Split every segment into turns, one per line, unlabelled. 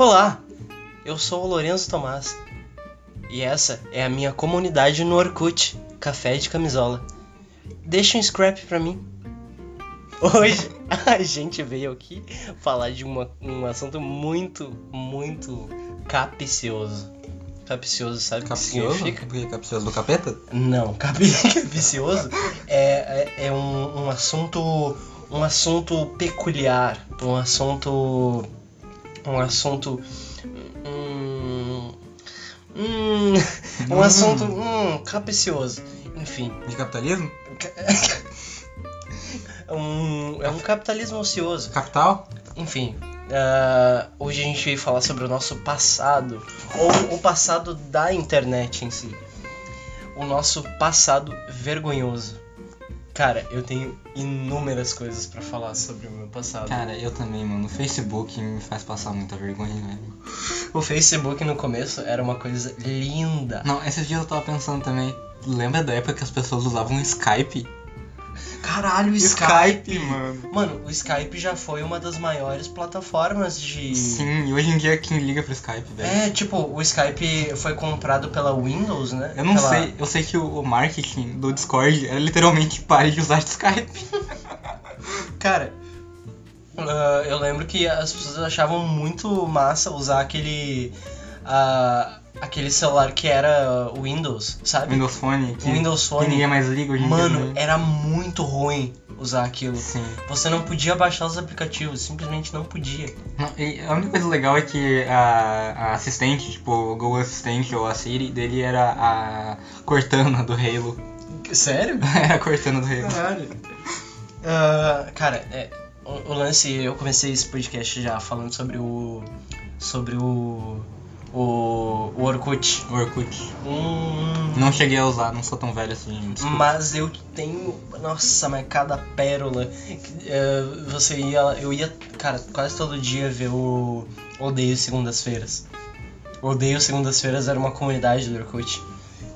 Olá, eu sou o Lourenço Tomás e essa é a minha comunidade no Orkut, Café de Camisola. Deixa um scrap pra mim. Hoje a gente veio aqui falar de uma, um assunto muito, muito capcioso. Capcioso, sabe o que significa?
Porque capcioso do capeta?
Não, cap- capcioso é, é, é um, um assunto um assunto peculiar, um assunto um assunto hum, hum, um
Hum.
assunto hum, capcioso, enfim,
De capitalismo?
um, é um capitalismo ocioso,
Capital?
enfim. ah, hoje a gente veio falar sobre o nosso passado, ou o passado da internet em si. O nosso passado vergonhoso. Cara, eu tenho inúmeras coisas pra falar sobre o meu passado.
Cara, eu também, mano. O Facebook me faz passar muita vergonha, velho.
O Facebook no começo era uma coisa linda.
Não, esses dias eu tava pensando também. Lembra da época que as pessoas usavam Skype?
Caralho, o Skype.
mano.
Mano, o Skype já foi uma das maiores plataformas de.
Sim, e hoje em dia quem liga pro Skype, velho?
É, tipo, o Skype foi comprado pela Windows, né?
Eu não
Pela-
sei, eu sei que o, marketing do Discord era literalmente pare de usar Skype.
Cara, ah, eu lembro que as pessoas achavam muito massa usar aquele. ah, aquele celular que era Windows, sabe?
Windows Phone, que,
Windows
que
Phone.
ninguém mais liga hoje em
Mano,
dia. né?
era muito ruim usar aquilo.
Sim.
Você não podia baixar os aplicativos, simplesmente não podia.
Não, a única coisa legal é que a, a assistente, tipo, o Google Assistente ou a Siri dele era a Cortana do Halo.
Sério?
era a Cortana do Halo.
Caralho. Ah, cara, é, o, o lance, eu comecei esse podcast já falando sobre o. sobre o. o, o Orkut.
O Orkut.
Hum,
Não cheguei a usar, não sou tão velho assim. desculpa.
mas eu tenho. Nossa, mas cada pérola. eh, você ia. Eu ia, cara, quase todo dia ver o Odeio Segundas-Feiras. Odeio Segundas-Feiras era uma comunidade do Orkut.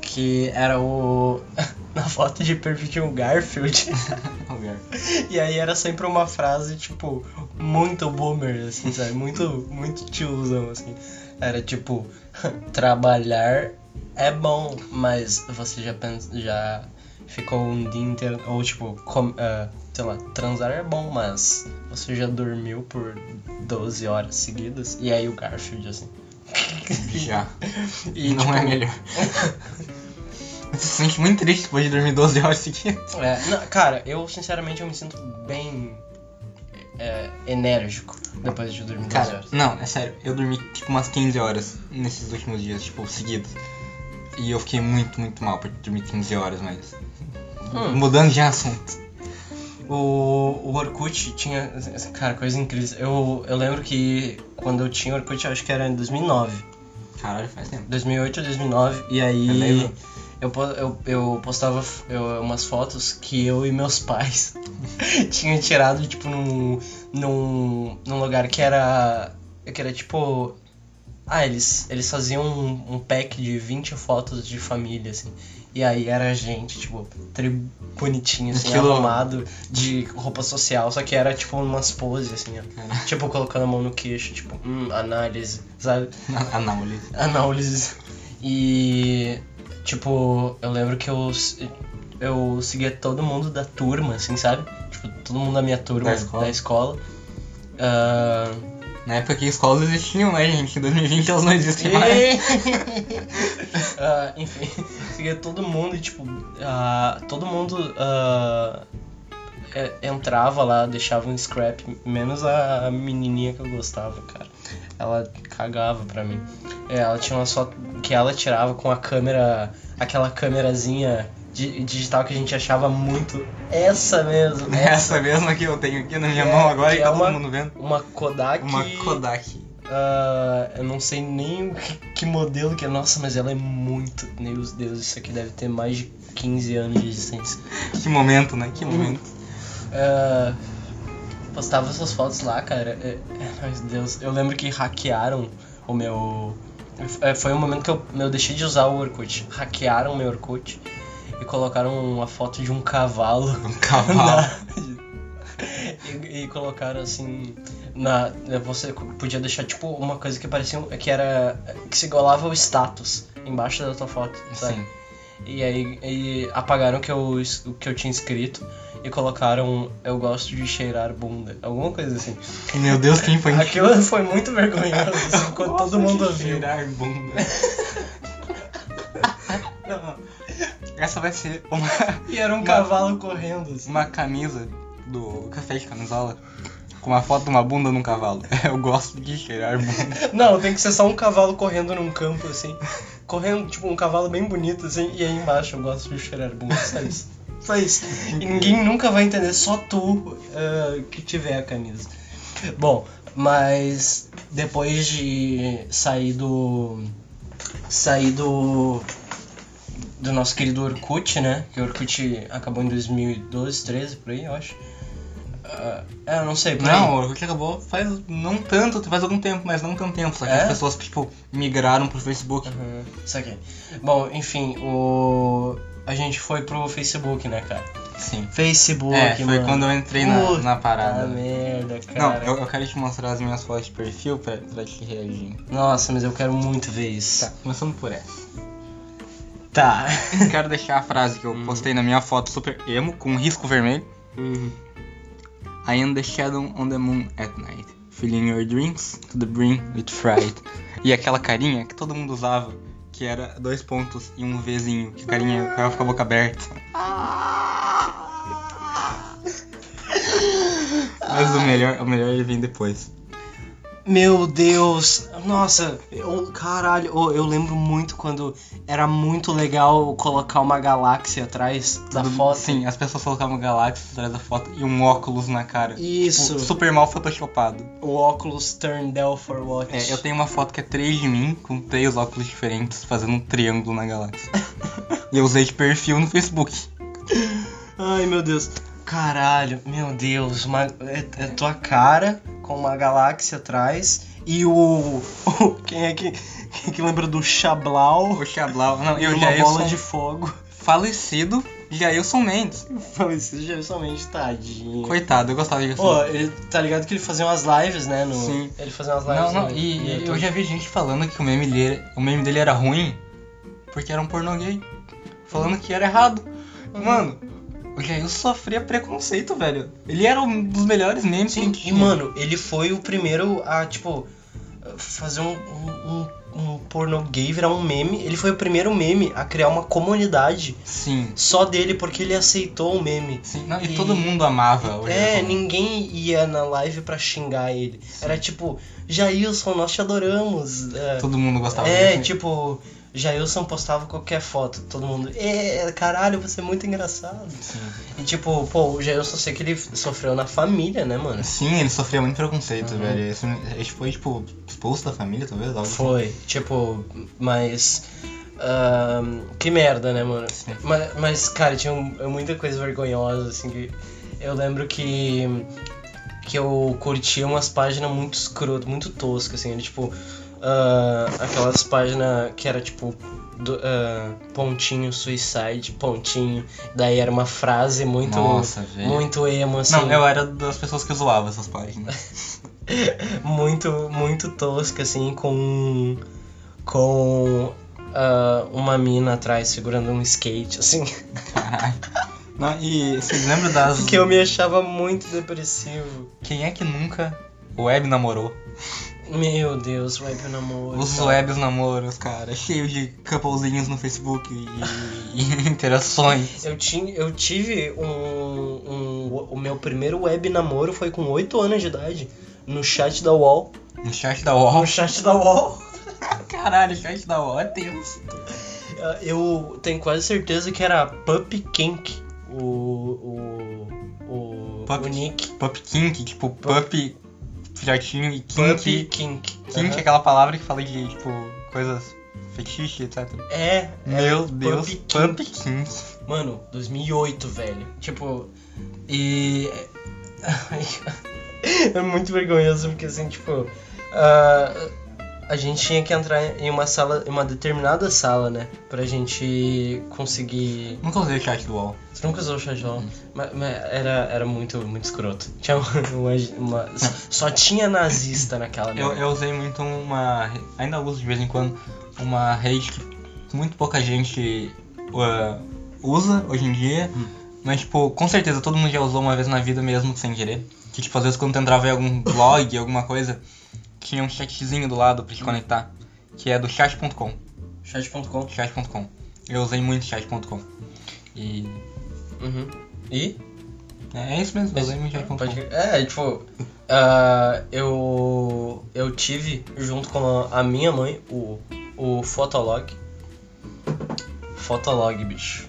Que era o. Na foto de perfil tinha o Garfield. E aí era sempre uma frase, tipo, muito boomer, assim, sabe? Muito, muito tiozão, assim. Era tipo, trabalhar é bom, mas você já pensa, já ficou um dia inteiro, ou tipo, com, ah, sei lá, transar é bom, mas você já dormiu por 12 horas seguidas, e aí o Garfield, assim.
Já.
E,
não
tipo,
é melhor. Você se sente muito triste depois de dormir 12 horas seguidas.
É, não, cara, eu sinceramente eu me sinto bem é, enérgico depois de dormir 12
Cara,
horas.
não, é sério. Eu dormi tipo umas 15 horas nesses últimos dias, tipo, seguidos. E eu fiquei muito, muito mal por dormir 15 horas, mas.
Hum.
Mudando de assunto.
O, o Orkut tinha. Cara, coisa incrível. Eu, eu lembro que quando eu tinha Orkut, eu acho que era em 2009.
Caralho, faz tempo.
2008 ou 2009. E aí.
Eu
eu, eu postava eu- umas fotos que eu e meus pais tinham tirado, tipo, num, num, num lugar que era. que era tipo. Ah, eles, eles faziam um, um pack de 20 fotos de família, assim. E aí era a gente, tipo, tri bonitinho, assim,
Estilo-
arrumado de roupa social, só que era tipo umas poses, assim, ó. Tipo, colocando a mão no queixo, tipo, hum, análise, sabe?
análise.
Análise. E, tipo, eu lembro que eu, eu seguia todo mundo da turma, assim, sabe? Tipo, todo mundo da minha turma,
Da escola.
Da escola. Ah,
Na época que escolas existiam, né, gente? Em 2020 elas não existem mais.
Ah, enfim, seguia todo mundo e, tipo, ah, todo mundo ah, é- entrava lá, deixava um scrap, menos a menininha que eu gostava, cara. Ela cagava pra mim. É, ela tinha uma foto que ela tirava com a câmera, aquela câmerazinha digital que a gente achava muito. Essa mesmo,
Essa mesma que eu tenho aqui na minha
É,
mão agora e
é
tá
uma-
todo mundo vendo.
Uma Kodak.
Uma Kodak.
Ah, eu não sei nem o que, que modelo que é. Nossa, mas ela é muito. Meu Deus, isso aqui deve ter mais de 15 anos de existência.
Que momento, né? Que momento.
Ah, postava essas fotos lá, cara. É, é, meu Deus, eu lembro que hackearam o meu. é, Foi um momento que eu, eu deixei de usar o Orkut. Hackearam o meu Orkut e colocaram uma foto de um cavalo.
Um cavalo.
na- e, e colocaram assim. na, você podia deixar tipo uma coisa que parecia que era que se igualava ao status embaixo da tua foto, sabe?
Sim.
E aí e apagaram o que eu, o que eu tinha escrito e colocaram eu gosto de cheirar bunda, alguma coisa assim.
Meu Deus, que infantil.
Aquilo foi muito vergonhoso, assim, quando todo mundo
de
ouviu.
cheirar bunda. Essa vai ser uma,
E era um
Uma-
cavalo correndo, assim.
uma camisa do café de camisola com uma foto de uma bunda num cavalo. Eu gosto de cheirar bunda.
Não, tem que ser só um cavalo correndo num campo, assim. Correndo, tipo, um cavalo bem bonito, assim, e aí embaixo eu gosto de cheirar bunda, só isso. Só isso. E ninguém nunca vai entender, só tu ah, que tiver a camisa. Bom, mas depois de sair do. sair do. Do nosso querido Orkut, né? Que o Orkut acabou em 2012, 13, por aí, eu acho. Ah, é, não sei, por aí.
Não, o Orkut acabou faz não tanto, faz algum tempo, mas não tanto tempo. Só que
É?
as pessoas, tipo, migraram pro Facebook.
Uhum, isso aqui. Bom, enfim, o. A gente foi pro Facebook, né, cara?
Sim.
Facebook,
É, foi
mano.
quando eu entrei na, na parada.
merda,
Não,
cara.
eu, eu quero te mostrar as minhas fotos de perfil pra, pra te reagir.
Nossa, mas eu quero muito ver isso.
Tá, começando por essa.
Tá.
quero deixar a frase que eu
Uhum.
postei na minha foto super emo, com um risco vermelho.
Uhum.
I am the shadow on the moon at night, filling your dreams to the brim with fright. E aquela carinha que todo mundo usava, que era dois pontos e um Vzinho, que a carinha ficava com a boca aberta. Mas o melhor, o melhor ele vem depois.
Meu Deus, nossa, eu, caralho, oh, eu lembro muito quando era muito legal colocar uma galáxia atrás da
Tudo-
foto.
Sim, as pessoas colocavam galáxias atrás da foto e um óculos na cara.
Isso,
Tipo, super mal photoshopado.
o óculos turn down for what?
É, eu tenho uma foto que é três de mim, com três óculos diferentes, fazendo um triângulo na galáxia. e eu usei de perfil no Facebook.
Ai, meu Deus. Caralho, meu Deus, uma, é, é tua cara com uma galáxia atrás e o, o- quem é que quem é que lembra do Xablau?
O Xablau, não,
E
eu
uma bola
sou
de fogo.
falecido Jailson Mendes.
Falecido já somente tadinho.
Coitado, eu gostava de
Pô, ele tá ligado que ele fazia umas lives, né? No,
Sim.
Ele fazia umas lives.
Não, não,
no-
e,
no
eu já vi gente falando que o meme, dele, o meme dele era ruim porque era um pornô gay. Falando que era errado. Mano, o Jailson sofria preconceito, velho. Ele era um dos melhores memes que
Sim,
gente
e mano, ele foi o primeiro a, tipo, fazer um, um, um, um pornô gay virar um meme. Ele foi o primeiro meme a criar uma comunidade
Sim,
só dele porque ele aceitou o meme.
sim. Não, e,
E-
todo mundo amava o
É,
Jailson.
ninguém ia na live pra xingar ele. Era tipo, Jailson, nós te adoramos. É,
Todo mundo gostava
é
dele.
tipo, Jailson postava qualquer foto, todo mundo, é, caralho, você é muito engraçado.
Sim.
E tipo, pô, o Jailson, sei que ele sofreu na família, né, mano?
Sim, ele sofria muito preconceito,
Uhum.
velho. Ele foi, tipo, expulso da família, talvez? Algo assim.
Foi, tipo, mas. ahn, que merda, né, mano?
Sim.
Mas, mas, cara, tinha muita coisa vergonhosa, assim, que. Eu lembro que. Que eu curtia umas páginas muito escroto, muito toscas, assim, era, tipo. Ah, aquelas páginas que era tipo. do- ah, pontinho suicide, pontinho. Daí era uma frase muito.
Nossa.
Muito emo, assim.
Não, eu era das pessoas que zoava essas páginas.
muito muito tosca assim com com ah, uma mina atrás segurando um skate assim
Caralho. Não, e vocês lembram das.
porque eu me achava muito depressivo
Quem é que nunca web namorou?
Meu Deus web namoro
Os
cara.
webs namoros, cara, cheio de couplezinhos no Facebook e, e interações.
eu tinha eu tive um, um o meu primeiro web namoro foi com 8 anos de idade no chat da UOL
No chat da UOL.
no chat da UOL
Caralho, chat da UOL é Deus.
Ah, eu tenho quase certeza que era Puppy Kink o o o,
Puppy-
o nick
Pup kink, tipo, pup filhotinho e
Puppy
kink.
Kink.
Kink
Aham.
é aquela palavra que fala de, tipo, coisas fetiche, etc.
É.
Meu
é
Deus, pup
Kink.
kink.
Mano, 2008, velho. Tipo. E. é muito vergonhoso porque assim, tipo. ah, a gente tinha que entrar em uma sala, em uma determinada sala, né? Pra gente conseguir.
Nunca usei o chat do UOL.
Você nunca usou o chat LOL? Mas, mas era, era muito, muito escroto. Tinha uma, uma- Só tinha nazista naquela
Eu, eu usei muito uma. Ainda uso de vez em quando uma rede que muito pouca gente uh, usa hoje em dia. Mas, tipo, com certeza todo mundo já usou uma vez na vida mesmo sem querer. Que, tipo, às vezes quando tu entrava em algum blog, alguma coisa, tinha um chatzinho do lado pra te conectar. Que é do chat.com.
Chat.com.
Chat.com. Eu usei muito chat.com. E.
Uhum. E?
É isso mesmo, eu usei muito chat.com.
Pode. É, tipo, ah, eu eu tive junto com a, a minha mãe o, o Fotolog. Fotolog, bicho.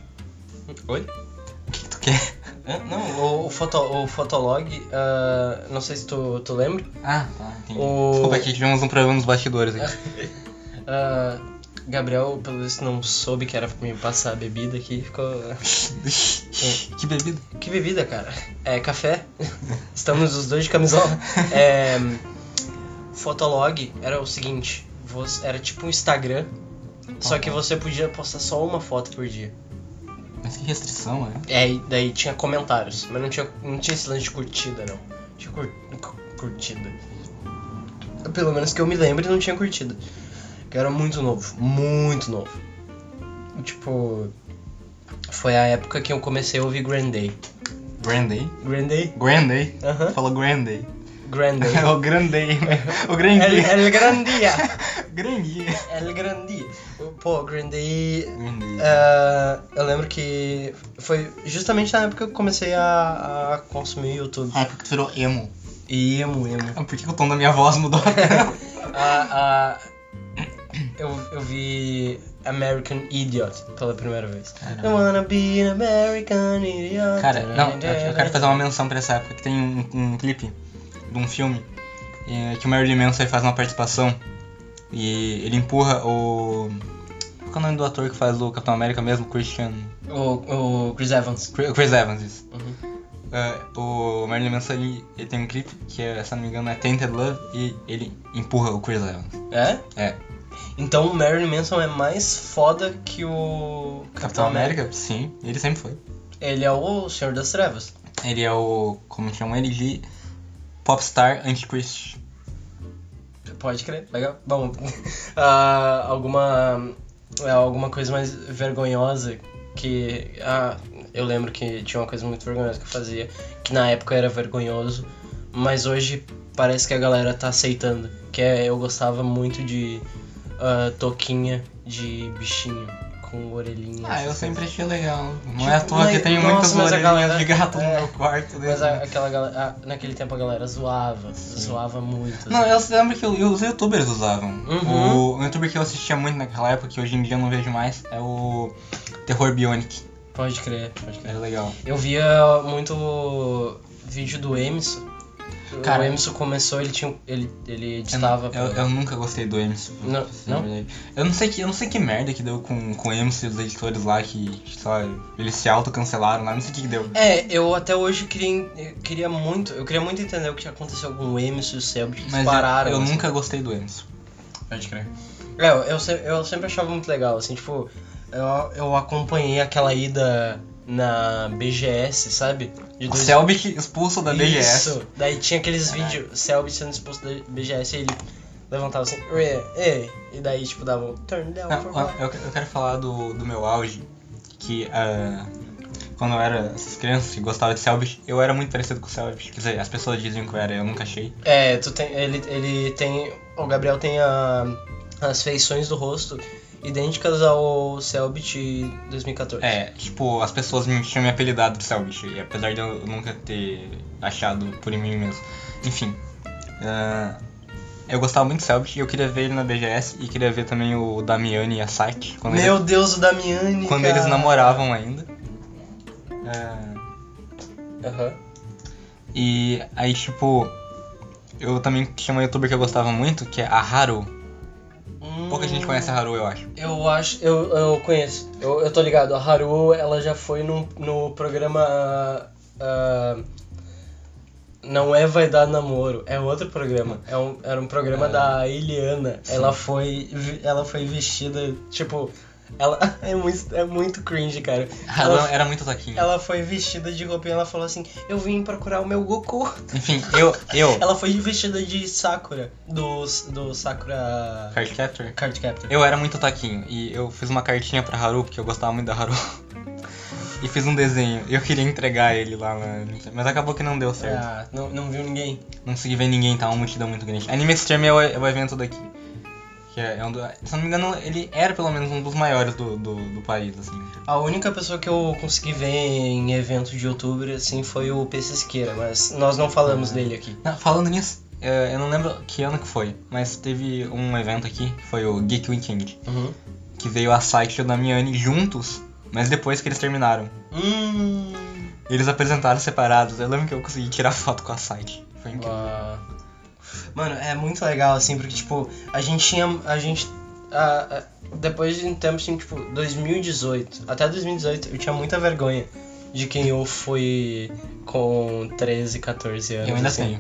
Oi?
O que, que tu quer?
É, Não, o, foto, o Fotolog, ah, não sei se tu, tu lembra.
Ah, tá, entendi.
O-
Desculpa, aqui tivemos um problema nos bastidores aqui.
Ah, Gabriel, pelo visto, não soube que era pra me passar a bebida aqui. Ficou.
que bebida?
Que bebida, cara? É café. Estamos os dois de camisola. É, Fotolog era o seguinte: era tipo um Instagram, só que você podia postar só uma foto por dia.
Mas que restrição, né?
É, e daí tinha comentários, mas não tinha, não tinha esse lance de curtida, não. Tinha cur- cu- curtida. Pelo menos que eu me lembre, não tinha curtida. Que era muito novo, muito novo. Tipo, foi a época que eu comecei a ouvir Grand Day.
Grand Day?
Grand Day?
Grand Day?
Aham.
Falou Grand Day.
Grand Day.
É o Grand Day, né? O Grand
El, el Gran Dia.
Grand Day.
El Gran Dia. Pô, Grand Day. Eh, eu lembro que foi justamente na época que eu comecei a, a consumir YouTube.
Ah, porque tu virou emo.
Emo, emo.
Por que, que o tom da minha voz mudou?
A, a, eu, eu vi American Idiot pela primeira vez.
Caramba.
I wanna be an American Idiot.
Cara, não, eu, eu quero fazer uma menção pra essa época, que tem um, um clipe de um filme eh, que o Marilyn Manson faz uma participação e ele empurra o... Qual é o nome do ator que faz o Capitão América mesmo? Christian...
O, o Chris Evans.
Chris Chris Evans, isso.
Uhum.
Eh, o Marilyn Manson, ele, ele tem um clipe que, é, se não me engano, é Tainted Love e ele empurra o Chris Evans.
É?
É.
Então o Marilyn Manson é mais foda que o
Capitão América? Sim, ele sempre foi.
Ele é o Senhor das Trevas.
Ele é o, como chamam ele, de popstar antichrist.
Pode crer, legal. Bom, ah, alguma é, alguma coisa mais vergonhosa que ah, eu lembro que tinha uma coisa muito vergonhosa que eu fazia, que na época era vergonhoso, mas hoje parece que a galera tá aceitando, que é eu gostava muito de ah, toquinha de bichinho com orelhinhas.
Ah, eu
assim.
sempre achei legal. Não
Tipo,
é à toa
mas-
que tem muitas
a
orelhinhas
galera-
de gato
é.
no meu quarto.
Mas
né?
a- aquela galera, ah, naquele tempo a galera zoava, zoava muito.
Não,
assim.
eu lembro que o- os youtubers usavam.
Uhum.
O, o youtuber que eu assistia muito naquela época, que hoje em dia eu não vejo mais, é o Terror Bionic.
Pode crer, pode crer.
Era legal.
Eu via muito vídeo do Emerson.
Cara,
o Emerson começou, ele tinha. um- Ele, ele editava.
Eu, eu nunca gostei do Emerson.
Não, não?
verdade. Eu não sei que, eu não sei que merda que deu com, com o Emerson e os editores lá, que, lá, eles se autocancelaram lá, não sei o que, que deu.
É, eu até hoje queria, eu queria muito. Eu queria muito entender o que aconteceu com o Emerson e o Selbit. que
Mas
pararam.
eu, eu
assim.
nunca gostei do Emerson.
Pode crer. É, eu, eu, eu sempre achava muito legal, assim, tipo, eu, eu acompanhei aquela ida na BGS, sabe? De
O
dois-
Selbit expulso da BGS.
Isso. Daí tinha aqueles vídeos, Selbit sendo expulso da BGS e ele levantava assim, "Ê, ê", e daí tipo dava um turn down
Não,
for
eu, eu quero falar do, do meu auge, que ah, quando eu era essas crianças que gostavam de Selbit, eu era muito parecido com o Selbit. Quer dizer, as pessoas diziam que eu era, eu nunca achei.
É, tu tem, ele, ele tem, o Gabriel tem a, as feições do rosto idênticas ao Selbit 2014.
É, tipo, as pessoas me tinham me apelidado de Selbit, apesar de eu nunca ter achado por mim mesmo. Enfim, ah, eu gostava muito de Selbit e eu queria ver ele na BGS e queria ver também o Damiani e a Saki,
Meu
eles,
Deus, o Damiani,
quando
cara.
eles namoravam ainda. Ah,
Aham.
E aí, tipo, eu também tinha uma youtuber que eu gostava muito, que é a Haru. Pouca gente conhece a Haru, eu acho.
Eu acho, eu, eu conheço, eu, eu tô ligado. A Haru, ela já foi no, no programa. ah, Não é Vai Dar Namoro, é outro programa. É um, era um programa
É.
da Eliana.
Sim.
Ela foi, ela foi vestida, tipo. Ela é muito, é muito cringe, cara.
Ela
Ela,
era muito taquinho.
ela foi vestida de roupinha ela falou assim: Eu vim procurar o meu Goku.
Enfim, eu, eu,
Ela foi vestida de Sakura, do, do Sakura
Cardcaptor,
Card Captor.
eu era muito taquinho e eu fiz uma cartinha pra Haru, porque eu gostava muito da Haru. E fiz um desenho. Eu queria entregar ele lá na. Mas acabou que não deu certo.
Ah, não, não viu ninguém.
Não consegui ver ninguém, tá uma multidão muito grande. Anime Extreme é o, é o evento daqui. Que é, é um do, se não me engano, ele era pelo menos um dos maiores do, do, do país, assim.
A única pessoa que eu consegui ver em evento de youtuber, assim, foi o PC Siqueira, mas nós não falamos
Ah.
dele aqui.
Não, falando nisso, é, eu não lembro que ano que foi, mas teve um evento aqui, que foi o Geek Weekend,
Uhum.
que veio a Site e o Damiani juntos, mas depois que eles terminaram.
Hum.
Eles apresentaram separados. Eu lembro que eu consegui tirar foto com a Site. Foi incrível.
Mano, é muito legal, assim, porque, tipo, a gente tinha. A gente. ah, ah, depois de um tempo, assim, tipo, 2018. Até 2018 eu tinha muita vergonha de quem eu fui com 13, 14 anos.
Eu ainda
assim.
tenho.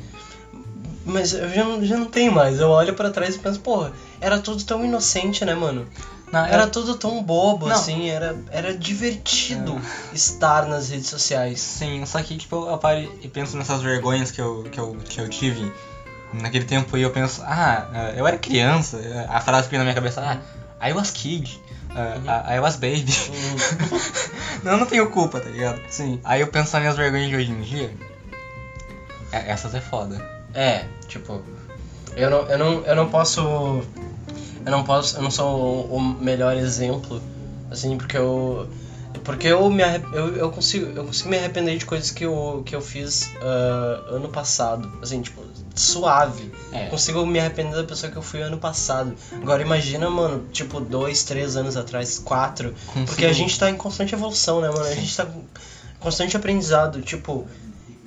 Mas eu já, não- já não tenho mais. Eu olho pra trás e penso, porra, era tudo tão inocente, né, mano?
Não,
Era tudo tão bobo,
Não.
assim, era, era divertido estar nas redes sociais.
Sim, só que tipo, eu paro e penso nessas vergonhas que eu, que eu, que eu tive naquele tempo eu penso, ah, eh, eu era criança, eh, a frase que vem na minha cabeça, ah, I was kid,
Uhum.
I was baby.
Hum,
não, eu não tenho culpa, tá ligado?
sim.
Aí eu penso nas minhas vergonhas de hoje em dia, é- essas é foda.
É, tipo, eu não, eu não, eu não posso. Eu não posso. Eu não sou o melhor exemplo, assim, porque eu. Porque eu, me eu, eu, consigo, eu consigo me arrepender de coisas que eu, que eu fiz ah, ano passado. Assim, tipo, suave.
É.
Consigo me arrepender da pessoa que eu fui ano passado. Agora imagina, mano, tipo, dois, três anos atrás, quatro.
Consigo-
Porque a gente tá em constante evolução, né, mano? A gente tá constante aprendizado. Tipo,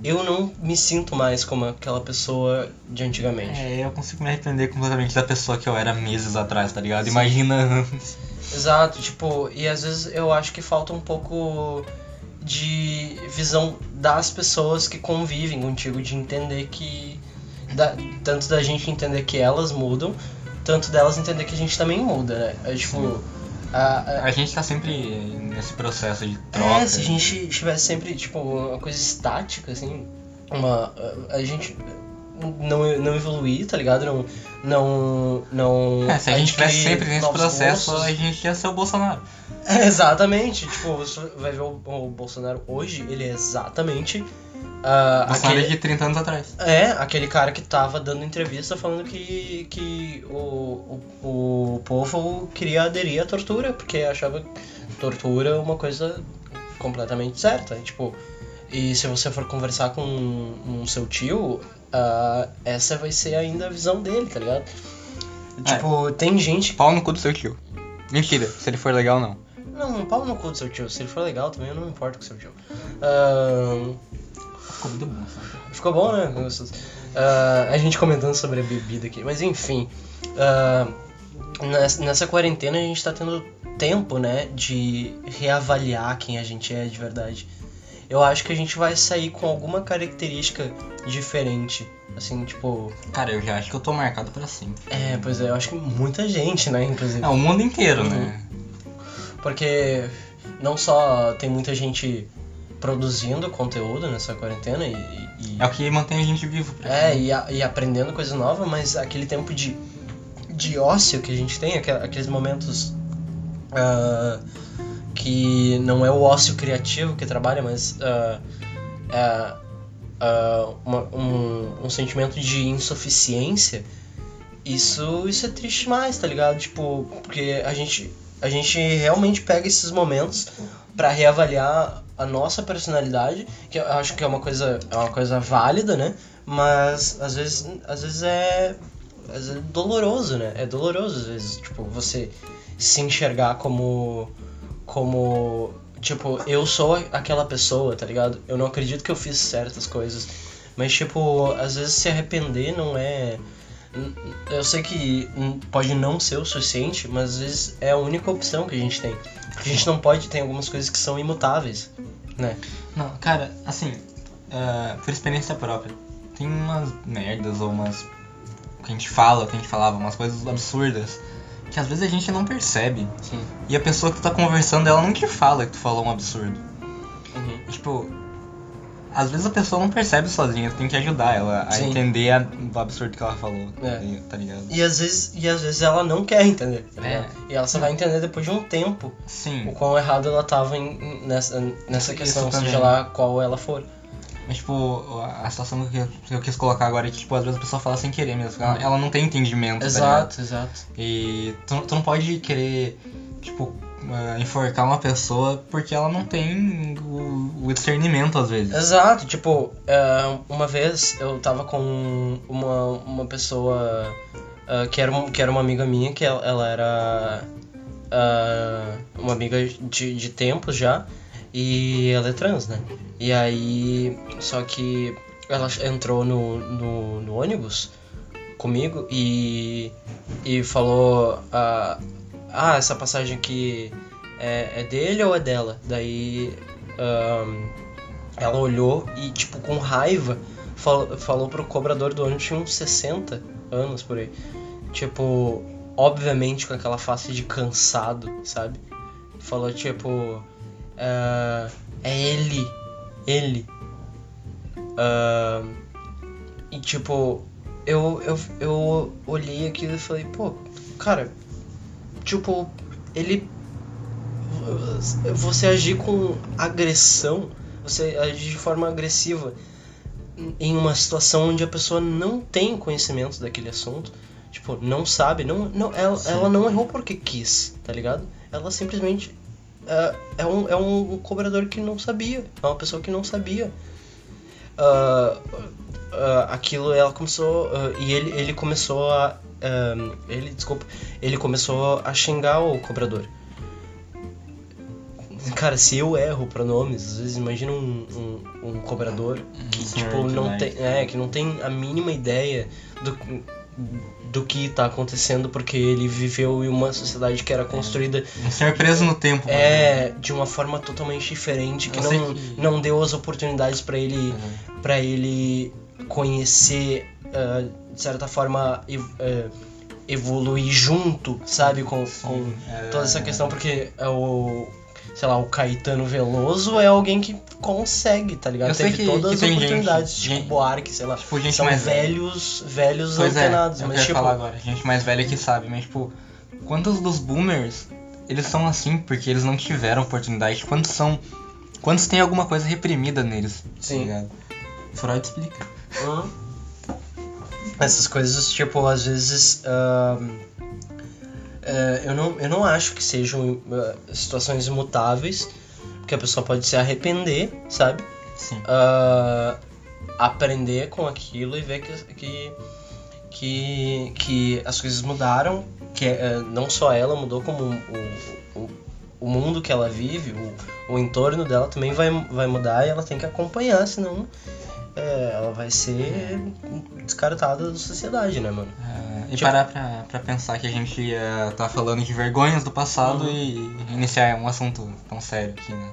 eu não me sinto mais como aquela pessoa de antigamente.
É, eu consigo me arrepender completamente da pessoa que eu era meses atrás, tá ligado?
Sim.
Imagina.
Exato, tipo, e às vezes eu acho que falta um pouco de visão das pessoas que convivem contigo, de entender que. da- tanto da gente entender que elas mudam, tanto delas entender que a gente também muda, né? É tipo. A, a-
A gente tá sempre nesse processo de troca.
É, se a gente tivesse sempre, tipo, uma coisa estática, assim, uma. A, a gente não, não evoluir, tá ligado? Não. Não. não
É, se a gente
adquirir
sempre nesse processo,
gostos.
a gente ia ser o Bolsonaro.
É, exatamente. Tipo, você vai ver o, o Bolsonaro hoje, ele é exatamente. ah,
Bolsonaro
aquele,
de 30 anos atrás.
é, aquele cara que tava dando entrevista falando que, que o, o, o povo queria aderir à tortura, porque achava tortura uma coisa completamente certa. Tipo, e se você for conversar com um, um seu tio, ah, essa vai ser ainda a visão dele, tá ligado? Tipo, tem gente
Pau no cu do seu tio. Mentira, se ele for legal, não.
Não, um pau no cu do seu tio. Se ele for legal também, eu não me importo com o seu tio. Ahn,
Ficou muito bom, sabe?
ficou bom, né? Ah, a gente comentando sobre a bebida aqui. Mas enfim. ah, nessa, nessa quarentena a gente tá tendo tempo, né? De reavaliar quem a gente é de verdade. Eu acho que a gente vai sair com alguma característica diferente. Assim, tipo.
Cara, eu já acho que eu tô marcado pra sempre.
É, pois é, eu acho que muita gente, né? Inclusive.
É, o mundo inteiro,
Uhum.
né?
Porque não só tem muita gente produzindo conteúdo nessa quarentena e, e-
É o que mantém a gente vivo.
é, e, a- e aprendendo coisa nova, mas aquele tempo de, de ócio que a gente tem, aqueles momentos ah, que não é o ócio criativo que trabalha, mas ah, é, ah, uma- um, um sentimento de insuficiência, isso, isso é triste demais, tá ligado? Tipo, porque a gente, a gente realmente pega esses momentos pra reavaliar a nossa personalidade, que eu acho que é uma coisa, é uma coisa válida, né? Mas às vezes, às vezes é, às vezes é doloroso, né? É doloroso às vezes, tipo, você se enxergar como como tipo, eu sou aquela pessoa, tá ligado? Eu não acredito que eu fiz certas coisas, mas tipo, às vezes se arrepender não é eu sei que pode não ser o suficiente, mas às vezes é a única opção que a gente tem. A gente não pode, tem algumas coisas que são imutáveis, né?
Não, cara, assim, ah, por experiência própria, tem umas merdas ou umas. que a gente fala, que a gente falava, umas coisas absurdas. Que às vezes a gente não percebe.
Sim.
E a pessoa que tu tá conversando, ela não te fala que tu falou um absurdo.
Uhum.
E, tipo, às vezes a pessoa não percebe sozinha, tu tem que ajudar ela a
Sim.
entender a- o absurdo que ela falou.
É.
Tá ligado?
E às vezes, e às vezes ela não quer entender. tá
É.
E ela só vai entender depois de um tempo
Sim.
o quão errado ela tava em- em- nessa, nessa
Isso
questão,
também.
seja lá qual ela for.
Mas, tipo, a situação que eu, que eu quis colocar agora é que, tipo, às vezes a pessoa fala sem querer mesmo. Ela, ela não tem entendimento, tá?
Exato, exato.
E tu, tu não pode querer, tipo, eh, enforcar uma pessoa porque ela não tem o, o discernimento, às vezes.
Exato, tipo, é, uma vez eu tava com uma, uma pessoa é, que, era, um- que era uma amiga minha, que ela, ela era uma amiga de, de tempos já, e ela é trans, né? E aí, só que ela entrou no, no, no ônibus comigo e, e falou: ah, ah, essa passagem aqui é, é dele ou é dela? Daí. ahn, ela olhou e, tipo, com raiva, fal- falou pro cobrador do ônibus, tinha uns 60 anos por aí. Tipo, obviamente com aquela face de cansado, sabe? Falou, tipo, "Ah, é ele, ele. Ah, e, tipo, eu, eu, eu olhei aquilo e falei, pô, cara, tipo, ele. Você agir com agressão, você agir de forma agressiva em uma situação onde a pessoa não tem conhecimento daquele assunto, tipo, não sabe, não, não ela,
Sim.
ela não errou porque quis, tá ligado? Ela simplesmente é, é, um, é um cobrador que não sabia, é uma pessoa que não sabia. Ah, ah, aquilo ela começou ah, e ele, ele começou a ele desculpa ele começou a xingar o cobrador cara se eu erro pronomes às vezes imagina um, um, um cobrador que
senhor
tipo não
idade.
tem é que não tem a mínima ideia do do que tá acontecendo porque ele viveu em uma sociedade que era construída
Um ser preso no tempo.
é de uma forma totalmente diferente que não,
que-
não deu as oportunidades pra ele
Uhum.
para ele conhecer ah, de certa forma ev- eh, evoluir junto sabe com, com
é-
toda essa questão porque é o sei lá o Caetano Veloso é alguém que consegue tá ligado
Eu sei
teve
que-
todas
que
as
tem gente-
oportunidades tipo
gente-
Buarque sei lá
Tipo, gente
são
mais velha.
velhos velhos
Pois é,
antenados
eu
mas tipo
falar agora. Gente mais velha que sabe, mas tipo, quantos dos boomers eles são assim porque eles não tiveram oportunidade? Quantos são. Quantos tem alguma coisa reprimida neles? tá
Sim.
ligado? Freud explica.
Hum. Essas coisas, tipo, às vezes. ahn, é, eu, não, eu não acho que sejam ah, situações imutáveis, porque a pessoa pode se arrepender, sabe?
Sim.
Ah, aprender com aquilo e ver que, que, que, que as coisas mudaram, que eh, não só ela mudou, como o, o, o mundo que ela vive, o, o entorno dela também vai, vai mudar e ela tem que acompanhar, senão eh, ela vai ser descartada da sociedade, né, mano?
É, e
Tipo-
parar pra, pra pensar que a gente ia tá falando de vergonhas do passado
Uhum.
e iniciar um assunto tão sério aqui, né?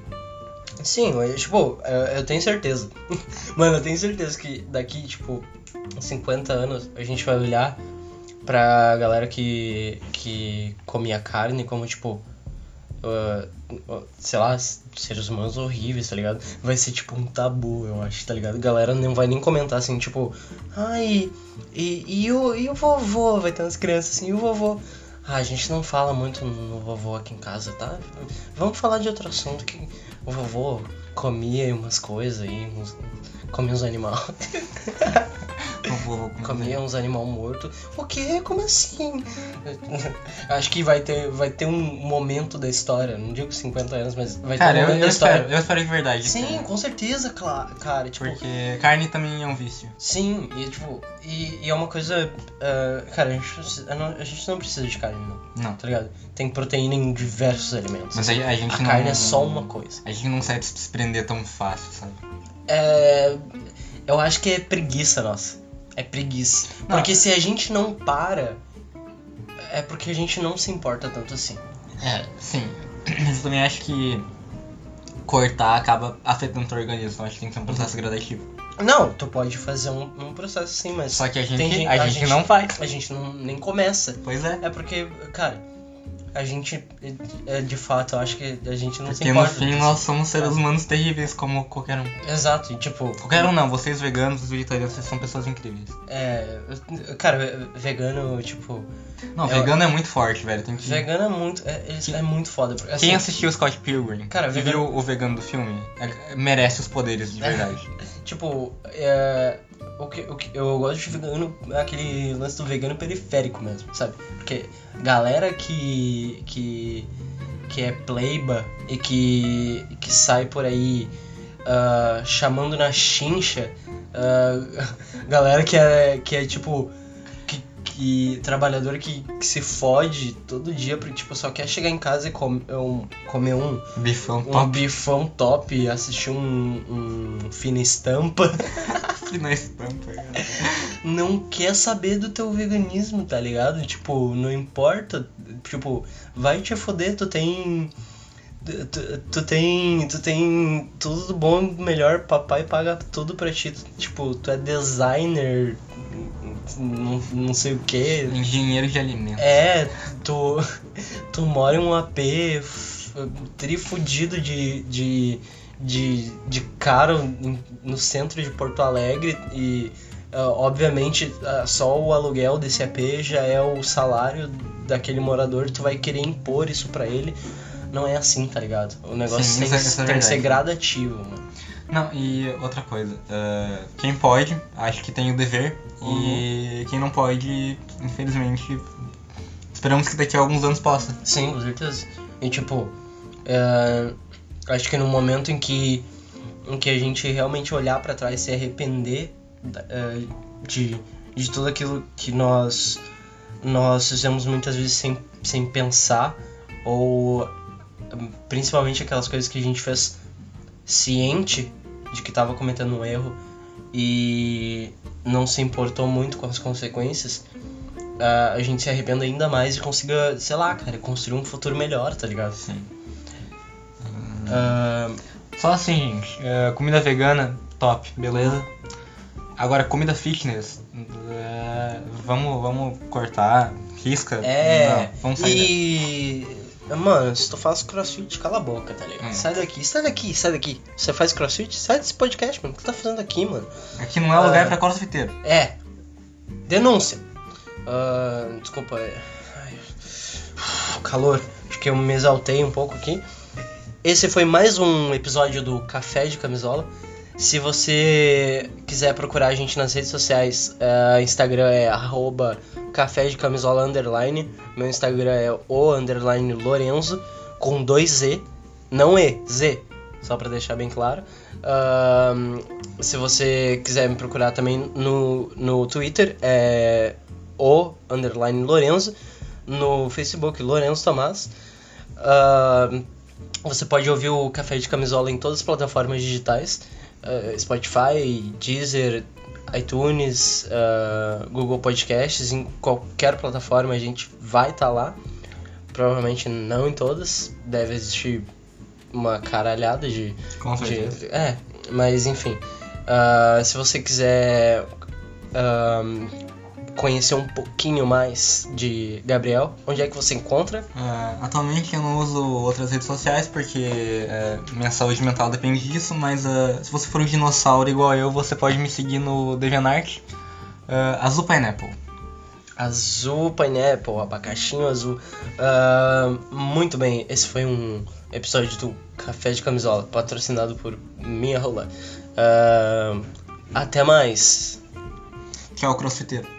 Sim, eu, tipo, eu, eu tenho certeza. Mano, eu tenho certeza que daqui, tipo, 50 anos a gente vai olhar pra galera que, que comia carne como, tipo, ah, sei lá, seres humanos horríveis, tá ligado? Vai ser tipo um tabu, eu acho, tá ligado? Galera não vai nem comentar assim, tipo, ai, e, e, o, e o vovô? Vai ter umas crianças assim, e o vovô? Ah, a gente não fala muito no vovô aqui em casa, tá? Vamos falar de outro assunto que o vovô comia umas coisas aí, uns, comia uns animais.
Vou-
comia uns animal morto. O quê? Como assim? Acho que vai ter, vai ter um momento da história, não digo 50 anos, mas vai
Cara,
ter um momento
eu
da história.
espero, eu espero de verdade.
Sim,
cara.
com certeza, claro, cara. Tipo,
Porque carne também é um vício.
sim, e tipo, e, e é uma coisa. ah, cara, a gente, a gente não precisa de carne, não.
Não.
Tá ligado? Tem proteína em diversos alimentos.
Mas a, a gente
a
não.
carne é só uma coisa.
A gente não sai de se desprender tão fácil, sabe?
É, eu acho que é preguiça nossa. É preguiça.
Não.
Porque se a gente não para, é porque a gente não se importa tanto assim.
É, sim. Mas eu também acho que cortar acaba afetando o teu organismo. Acho que tem que ser um processo gradativo.
Não, tu pode fazer um, um processo assim, mas
Só que a gente,
Tem gente-
a
a
gente
gente-
não faz.
a gente não, nem começa.
Pois é.
É porque, cara, a gente, é, de fato, eu acho que a gente não se
Porque no
importa.
fim nós somos seres humanos terríveis como qualquer um.
Exato, e tipo...
Qualquer um não, vocês veganos, os vegetarianos, vocês são pessoas incríveis.
É, cara, vegano, tipo...
Não,
Eu-
vegano é muito forte, velho. Tem que...
Vegano é muito, é, é- é muito foda. porque, assim,
Quem assistiu Scott Pilgrim
Cara,
e
vegano-
viu o vegano do filme é- merece os poderes de verdade.
Tipo, é, o, que, o que eu gosto de vegano é aquele lance do vegano periférico mesmo, sabe? Porque galera que. que. que é pleiba e que. que sai por aí ah, chamando na chincha. ah, galera que é. que é tipo. Que, que trabalhador que, que se fode todo dia, porque tipo, só quer chegar em casa e com- um- comer um,
Bifão
um
top
bifão top, assistir um, um fina estampa,
na estampa, cara.
não quer saber do teu veganismo, tá ligado? Tipo, não importa, tipo, vai te foder, tu tem. Tu, tu tem. Tu tem tudo do bom melhor, papai paga tudo pra ti. Tu- Tipo, tu é designer, não, não sei o que.
Engenheiro de alimentos.
É, tu, tu mora em um AP trifudido de, de, de, de caro em- no centro de Porto Alegre e ah, obviamente ah, só o aluguel desse AP já é o salário daquele morador, tu vai querer impor isso pra ele. Não é assim, tá ligado? O negócio
Sim,
tem,
é-
que-
isso é
tem que ser gradativo, mano.
Não, e outra coisa, eh, quem pode, acho que tem o dever,
Uhum.
e quem não pode, infelizmente, esperamos que daqui a alguns anos possa.
Sim, com certeza. E tipo, é, acho que no momento em que, em que a gente realmente olhar pra trás e se arrepender é, de, de tudo aquilo que nós, nós fizemos muitas vezes sem, sem pensar, ou principalmente aquelas coisas que a gente fez ciente de que estava cometendo um erro e não se importou muito com as consequências, ah, a gente se arrependa ainda mais e consiga, sei lá, cara, construir um futuro melhor, tá ligado?
Sim.
Ah,
Só assim, gente, eh, comida vegana, top, beleza? Agora, comida fitness, eh, vamos, vamos cortar, risca,
é,
não, vamos sair
e. Mano, se tu faz crossfit, cala a boca, tá ligado?
Hum.
Sai daqui, sai daqui, sai daqui. Você faz crossfit? Sai desse podcast, mano. O que tu tá fazendo aqui, mano?
Aqui não é lugar
Ah.
pra crossfiteiro.
É. Denúncia. Desculpa. é- ai, calor. Acho que eu me exaltei um pouco aqui. Esse foi mais um episódio do Café de Camisola. Se você quiser procurar a gente nas redes sociais, é, Instagram é arroba café de camisola underline. Meu Instagram é o underline Lorenzo, com dois Z, não E, Z, só pra deixar bem claro. Ahn, se você quiser me procurar também no, no Twitter, é o underline Lorenzo. No Facebook, Lorenzo Tomás. Ahn, você pode ouvir o Café de Camisola em todas as plataformas digitais. eh, Spotify, Deezer, iTunes, ah, Google Podcasts, em qualquer plataforma a gente vai estar lá. Provavelmente não em todas, deve existir uma caralhada de,
Com
de-
certeza.
é, mas enfim. Ah, se você quiser ahm, conhecer um pouquinho mais de Gabriel, onde é que você encontra?
Ah, atualmente eu não uso outras redes sociais porque eh, minha saúde mental depende disso, mas ah, se você for um dinossauro igual eu, você pode me seguir no DeviantArt, ah, Azul Pineapple.
Azul Pineapple, abacaxinho azul. Ah, muito bem, esse foi um episódio do Café de Camisola, patrocinado por Minha Rola. Ah, até mais.
Tchau, crossfiteiro.